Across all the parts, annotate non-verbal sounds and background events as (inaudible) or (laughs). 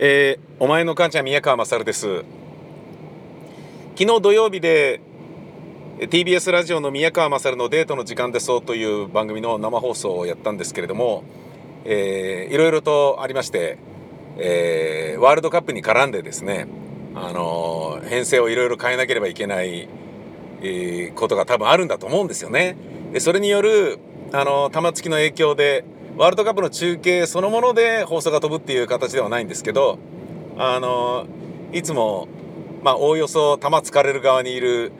えー、お前の母ちゃん宮川勝です昨日土曜日で TBS ラジオの宮川勝のデートの時間ですという番組の生放送をやったんですけれども、えー、いろいろとありまして、えー、ワールドカップに絡んでですね、あのー、編成をいろいろ変えなければいけない、えー、ことが多分あるんだと思うんですよね。でそれによる、あの玉突きの影響でワールドカップの中継そのもので放送が飛ぶっていう形ではないんですけどあのいつもまあおおよそ球疲れる側にいる、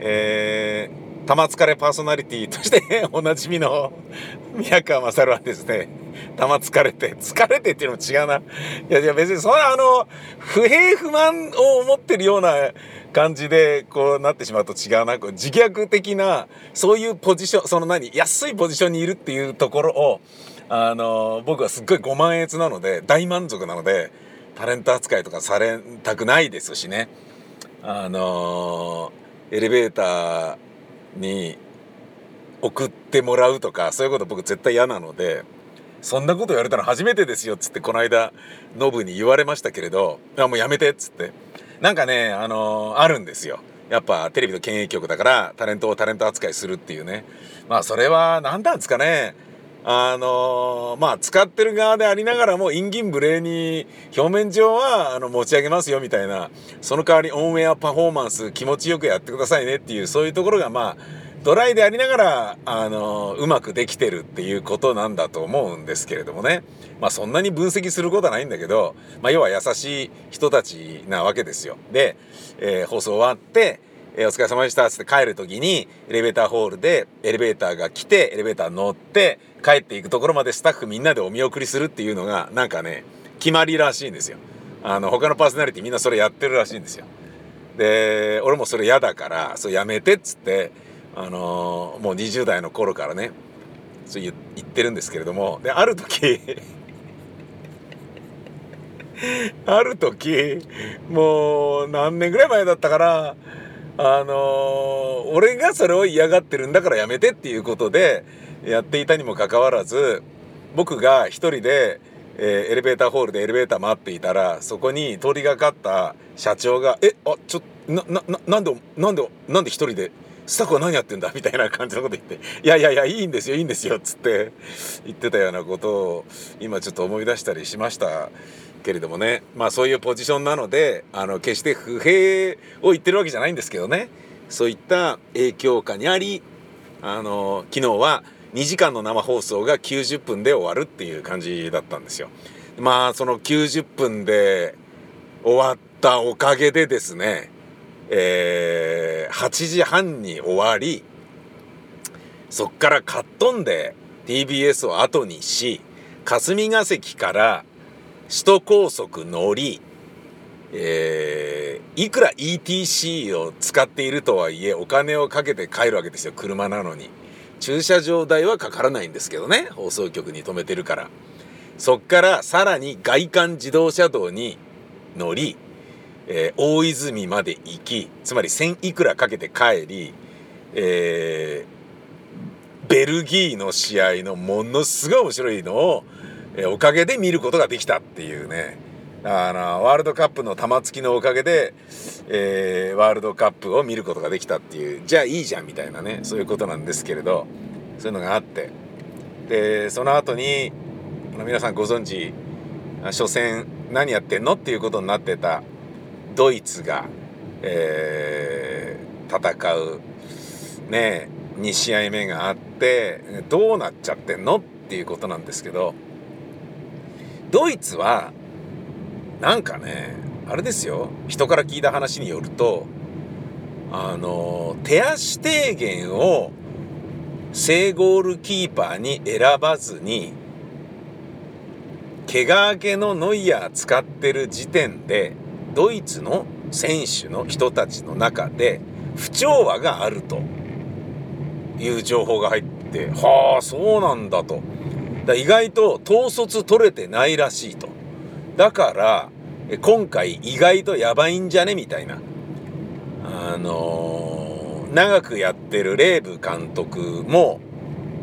えー、球疲れパーソナリティとして (laughs) おなじみの (laughs) 宮川勝はですね球疲れて疲れてっていうのも違うな。いやいや別にそんなあの不平不満を思ってるような感じでこうなってしまうと違うな。自虐的なそういうポジションその何安いポジションにいるっていうところをあの僕はすっごいご満悦なので大満足なのでタレント扱いとかされたくないですしね。あのエレベーターに送ってもらうとかそういうこと僕絶対嫌なのでそんなこと言われたの初めてですよっつってこの間ノブに言われましたけれど「あもうやめて」っつって。なんかねあのあるんですよ。やっぱテレビの検閲局だからタレントをタレント扱いするっていうね。まあそれは何なんですかね。あのー、まあ使ってる側でありながらも陰銀無礼に表面上はあの持ち上げますよみたいなその代わりオンエアパフォーマンス気持ちよくやってくださいねっていうそういうところがまあドライでありながら、あのー、うまくできてるっていうことなんだと思うんですけれどもねまあそんなに分析することはないんだけど、まあ、要は優しい人たちなわけですよ。で、えー、放送終わってえー、お疲れ様でした」っつって帰る時にエレベーターホールでエレベーターが来てエレベーター乗って帰っていくところまでスタッフみんなでお見送りするっていうのがなんかね決まりらしいんですよ。あの他のパーソナリティみんなそれやってるらしいんですよ。で俺もそれ嫌だからそれやめてっつって、あのー、もう20代の頃からねそう言ってるんですけれどもである時 (laughs) ある時もう何年ぐらい前だったかなあのー、俺がそれを嫌がってるんだからやめてっていうことでやっていたにもかかわらず僕が一人で、えー、エレベーターホールでエレベーター待っていたらそこに通りがかった社長が「えあちょなななんでなんでなんで一人でスタッフは何やってんだ?」みたいな感じのこと言って「いやいやいやいいんですよいいんですよ」っつって言ってたようなことを今ちょっと思い出したりしましたけれどもねまあそういうポジションなのであの決して不平を言ってるわけじゃないんですけどねそういった影響下にありあの昨日は2時間の生放送が90分で終わるっていう感じだったんですよ。まあその90分で終わったおかげでですね、えー、8時半に終わりそっからかっ飛んで TBS を後にし霞が関から首都高速乗り、えー、いくら ETC を使っているとはいえお金をかけて帰るわけですよ。車なのに。駐車場代はかからないんですけどね。放送局に止めてるから。そっからさらに外環自動車道に乗り、えー、大泉まで行きつまり1000いくらかけて帰り、えー、ベルギーの試合のものすごい面白いのをえおかげで見ることができたっていうね。あのワールドカップの玉突きのおかげで、えー、ワールドカップを見ることができたっていう。じゃあいいじゃんみたいなね。そういうことなんですけれど。そういうのがあって。でその後に皆さんご存知初戦何やってんのっていうことになってたドイツが、えー、戦うね2試合目があってどうなっちゃってんのっていうことなんですけど。ドイツはなんかねあれですよ人から聞いた話によるとあの手足提言を正ゴールキーパーに選ばずに怪我明けのノイヤー使ってる時点でドイツの選手の人たちの中で不調和があるという情報が入ってはあそうなんだと。だ意外と統率取れてないらしいと。だから今回意外とやばいんじゃねみたいな。あのー、長くやってるレーブ監督も、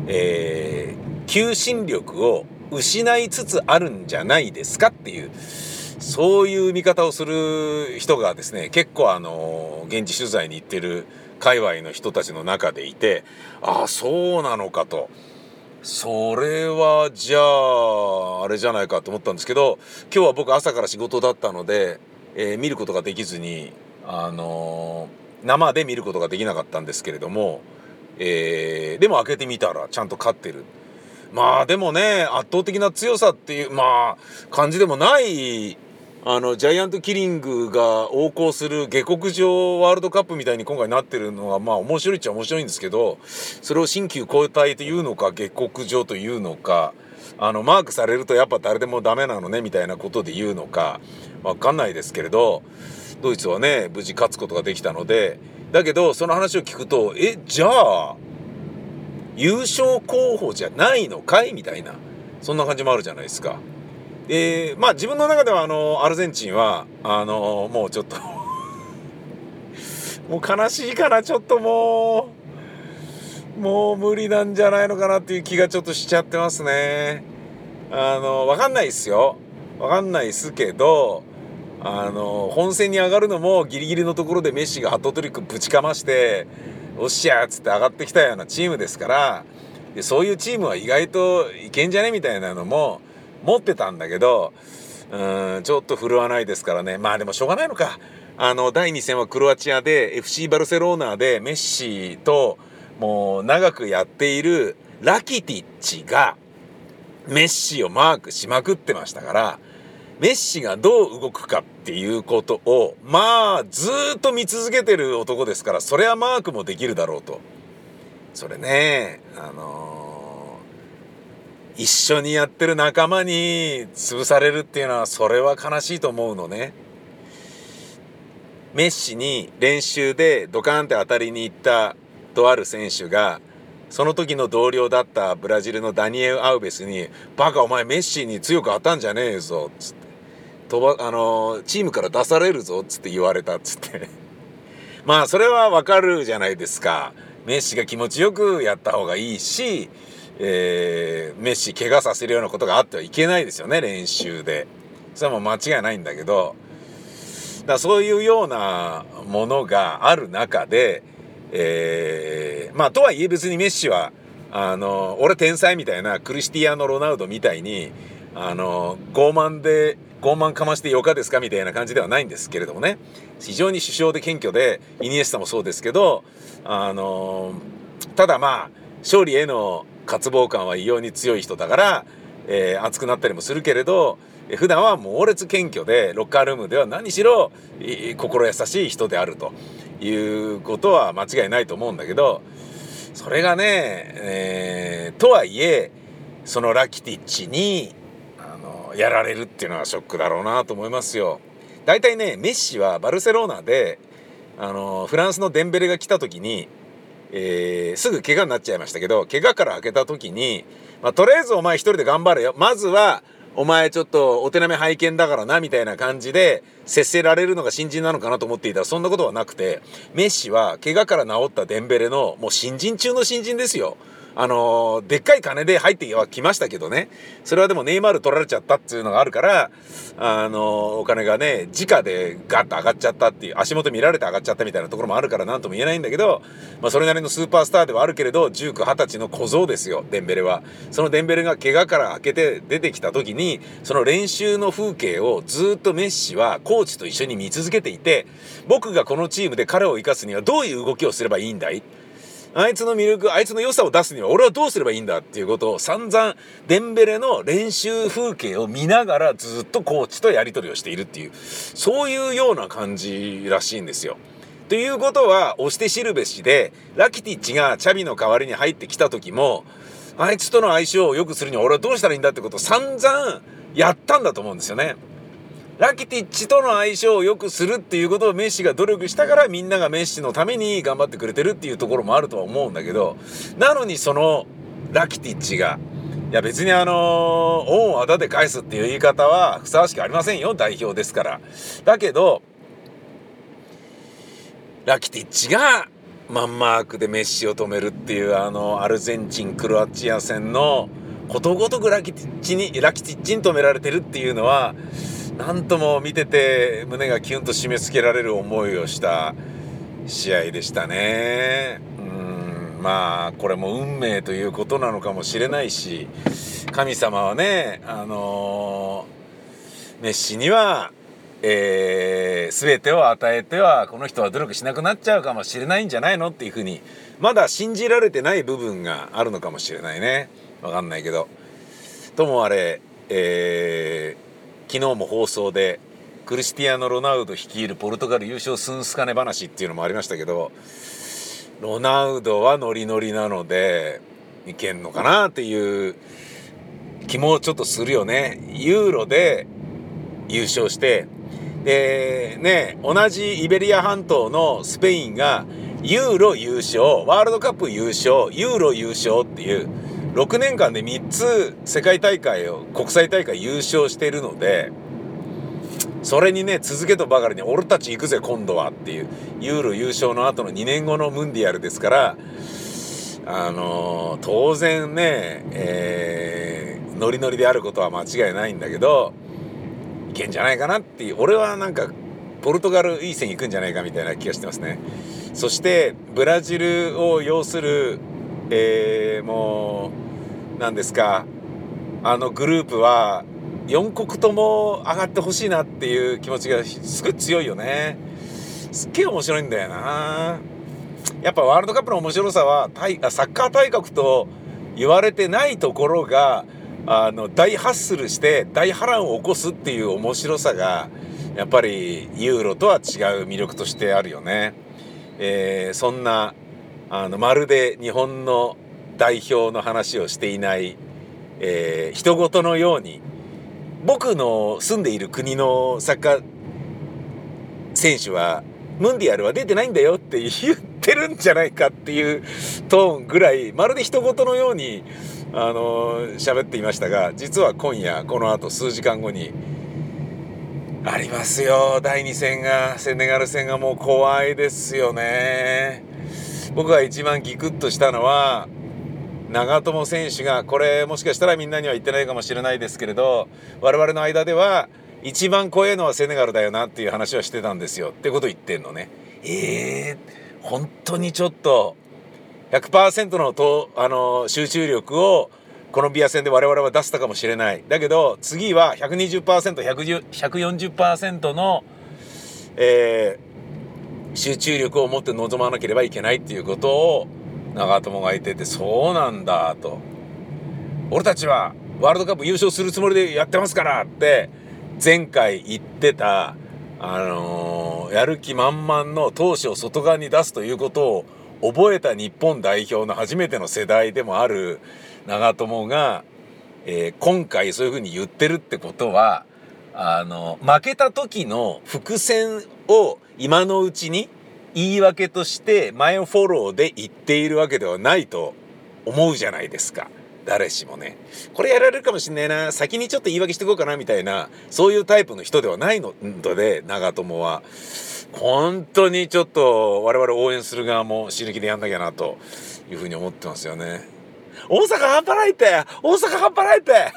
えー、求心力を失いつつあるんじゃないですかっていうそういう見方をする人がですね結構あの現地取材に行ってる界隈の人たちの中でいてああそうなのかと。それはじゃああれじゃないかと思ったんですけど今日は僕朝から仕事だったので、えー、見ることができずにあのー、生で見ることができなかったんですけれども、えー、でも開けてみたらちゃんと勝ってる。まあでもね圧倒的な強さっていうまあ感じでもないあのジャイアントキリングが横行する下克上ワールドカップみたいに今回なってるのはまあ面白いっちゃ面白いんですけどそれを新旧交代というのか下克上というのかあのマークされるとやっぱ誰でもダメなのねみたいなことで言うのかわかんないですけれどドイツはね無事勝つことができたのでだけどその話を聞くとえじゃあ優勝候補じゃないのかいみたいなそんな感じもあるじゃないですか。えー、まあ自分の中ではあのアルゼンチンはあのもうちょっと (laughs) もう悲しいかなちょっともうもう無理なんじゃないのかなっていう気がちょっとしちゃってますね。あの分かんないですよ分かんないですけどあの本戦に上がるのもギリギリのところでメッシがハットトリックぶちかましておっしゃっつって上がってきたようなチームですからでそういうチームは意外といけんじゃねみたいなのも持ってたんだけどうんちょっと振るわないですからね。まあでもしょうがないのか。あの第2戦はクロアチアで FC バルセロナでメッシともう長くやっているラキティッチがメッシをマークしまくってましたからメッシがどう動くかっていうことをまあずっと見続けてる男ですからそれはマークもできるだろうと。それねあのー、一緒にやってる仲間に潰されるっていうのはそれは悲しいと思うのね。メッシに練習でドカンって当たりに行ったとある選手がその時の同僚だったブラジルのダニエル・アウベスに「バカお前メッシに強く当たんじゃねえぞ」っつって。飛ばあのチームから出されるぞっつって言われたっつって。(laughs) まあそれはわかるじゃないですか。メッシが気持ちよくやった方がいいし、えー、メッシ怪我させるようなことがあってはいけないですよね練習で。それはもう間違いないんだけど。だそういうようなものがある中で、えー、まあとはいえ別にメッシはあの俺天才みたいなクリスティアーノ・ロナウドみたいにあの傲慢で傲慢かましてよかですかみたいな感じではないんですけれどもね。非常に首相で謙虚でイニエスタもそうですけどあのただまあ勝利への渇望感は異様に強い人だから、えー、熱くなったりもするけれど普段は猛烈謙虚でロッカールームでは何しろ心優しい人であるということは間違いないと思うんだけどそれがね、えー、とはいえそのラキティッチにあのやられるっていうのはショックだろうなと思いますよ。大体ねメッシはバルセロナであのフランスのデンベレが来た時に、えー、すぐ怪我になっちゃいましたけど怪我から開けた時に、まあ、とりあえずお前一人で頑張れよまずはお前ちょっとお手並み拝見だからなみたいな感じで接せられるのが新人なのかなと思っていたらそんなことはなくてメッシは怪我から治ったデンベレのもう新人中の新人ですよ。あのでっかい金で入ってはきましたけどね。それはでもネイマール取られちゃったっていうのがあるからあのお金がね直でガッと上がっちゃったっていう足元見られて上がっちゃったみたいなところもあるから何とも言えないんだけど、まあ、それなりのスーパースターではあるけれど1920歳の小僧ですよデンベレは。そのデンベレが怪我から明けて出てきた時にその練習の風景をずっとメッシはコーチと一緒に見続けていて僕がこのチームで彼を生かすにはどういう動きをすればいいんだいあいつの魅力あいつの良さを出すには俺はどうすればいいんだっていうことを散々デンベレの練習風景を見ながらずっとコーチとやり取りをしているっていうそういうような感じらしいんですよ。ということは押して知るべしでラキティッチがチャビの代わりに入ってきた時もあいつとの相性を良くするには俺はどうしたらいいんだってことを散々やったんだと思うんですよね。ラキティッチとの相性を良くするっていうことをメッシが努力したからみんながメッシのために頑張ってくれてるっていうところもあるとは思うんだけどなのにそのラキティッチがいや別にあの恩をあだで返すっていう言い方はふさわしくありませんよ代表ですから。だけどラキティッチがマンマークでメッシを止めるっていうあのアルゼンチンクロアチア戦のことごとくラキティッチにラキティッチに止められてるっていうのはなんとも見てて胸がキュンと締め付けられる思いをした試合でしたね。うんまあこれも運命ということなのかもしれないし神様はねあのー、メッシにはえー、全てを与えてはこの人は努力しなくなっちゃうかもしれないんじゃないのっていうふうにまだ信じられてない部分があるのかもしれないね分かんないけどともあれ、えー、昨日も放送でクリスティアーノ・ロナウド率いるポルトガル優勝スンスカネ話っていうのもありましたけどロナウドはノリノリなのでいけんのかなっていう気もちょっとするよね。ユーロで優勝してでね同じイベリア半島のスペインがユーロ優勝ワールドカップ優勝ユーロ優勝っていう6年間で3つ世界大会を国際大会優勝しているのでそれにね続けとばかりに俺たち行くぜ今度はっていうユーロ優勝の後の2年後のムンディアルですからあのー、当然ね、えー、ノリノリであることは間違いないんだけどいけんじゃないかなっていう俺はなんかポルトガルいい線いくんじゃないかみたいな気がしてますね。そしてブラジルを要する、えー、もう何ですかあのグループは4国とも上がってほしいなっていう気持ちがすごい強いよねすっげえ面白いんだよなやっぱワールドカップの面白さはサッカー大国と言われてないところがあの大ハッスルして大波乱を起こすっていう面白さがやっぱりユーロとは違う魅力としてあるよね。えー、そんなあのまるで日本の代表の話をしていない、えー、人事のように僕の住んでいる国のサッカー選手はムンディアルは出てないんだよって言ってるんじゃないかっていうトーンぐらいまるで人事のようにあの喋っていましたが実は今夜このあと数時間後にありますよ。第2戦がセネガル戦がもう怖いですよね。僕が一番ギクッとしたのは長友選手がこれもしかしたらみんなには言ってないかもしれないですけれど我々の間では一番怖いのはセネガルだよなっていう話はしてたんですよ。ってこと言ってんのね。えー、本当にちょっと100%のとあの集中力をコロンビア戦で我々は出せたかもしれない。だけど次は 120%140% の、えー、集中力を持って臨まなければいけないっていうことを長友が言っててそうなんだと。俺たちはワールドカップ優勝するつもりでやってますからって前回言ってたあのー、やる気満々の闘志を外側に出すということを覚えた日本代表の初めての世代でもある長友が、えー、今回そういうふうに言ってるってことはあの負けた時の伏線を今のうちに言い訳として前フォローで言っているわけではないと思うじゃないですか。誰しもね。これやられるかもしんないな。先にちょっと言い訳していこうかなみたいな、そういうタイプの人ではないので、長友は。本当にちょっと我々応援する側も死ぬ気でやんなきゃなというふうに思ってますよね。大阪半端ないって大阪半端ないって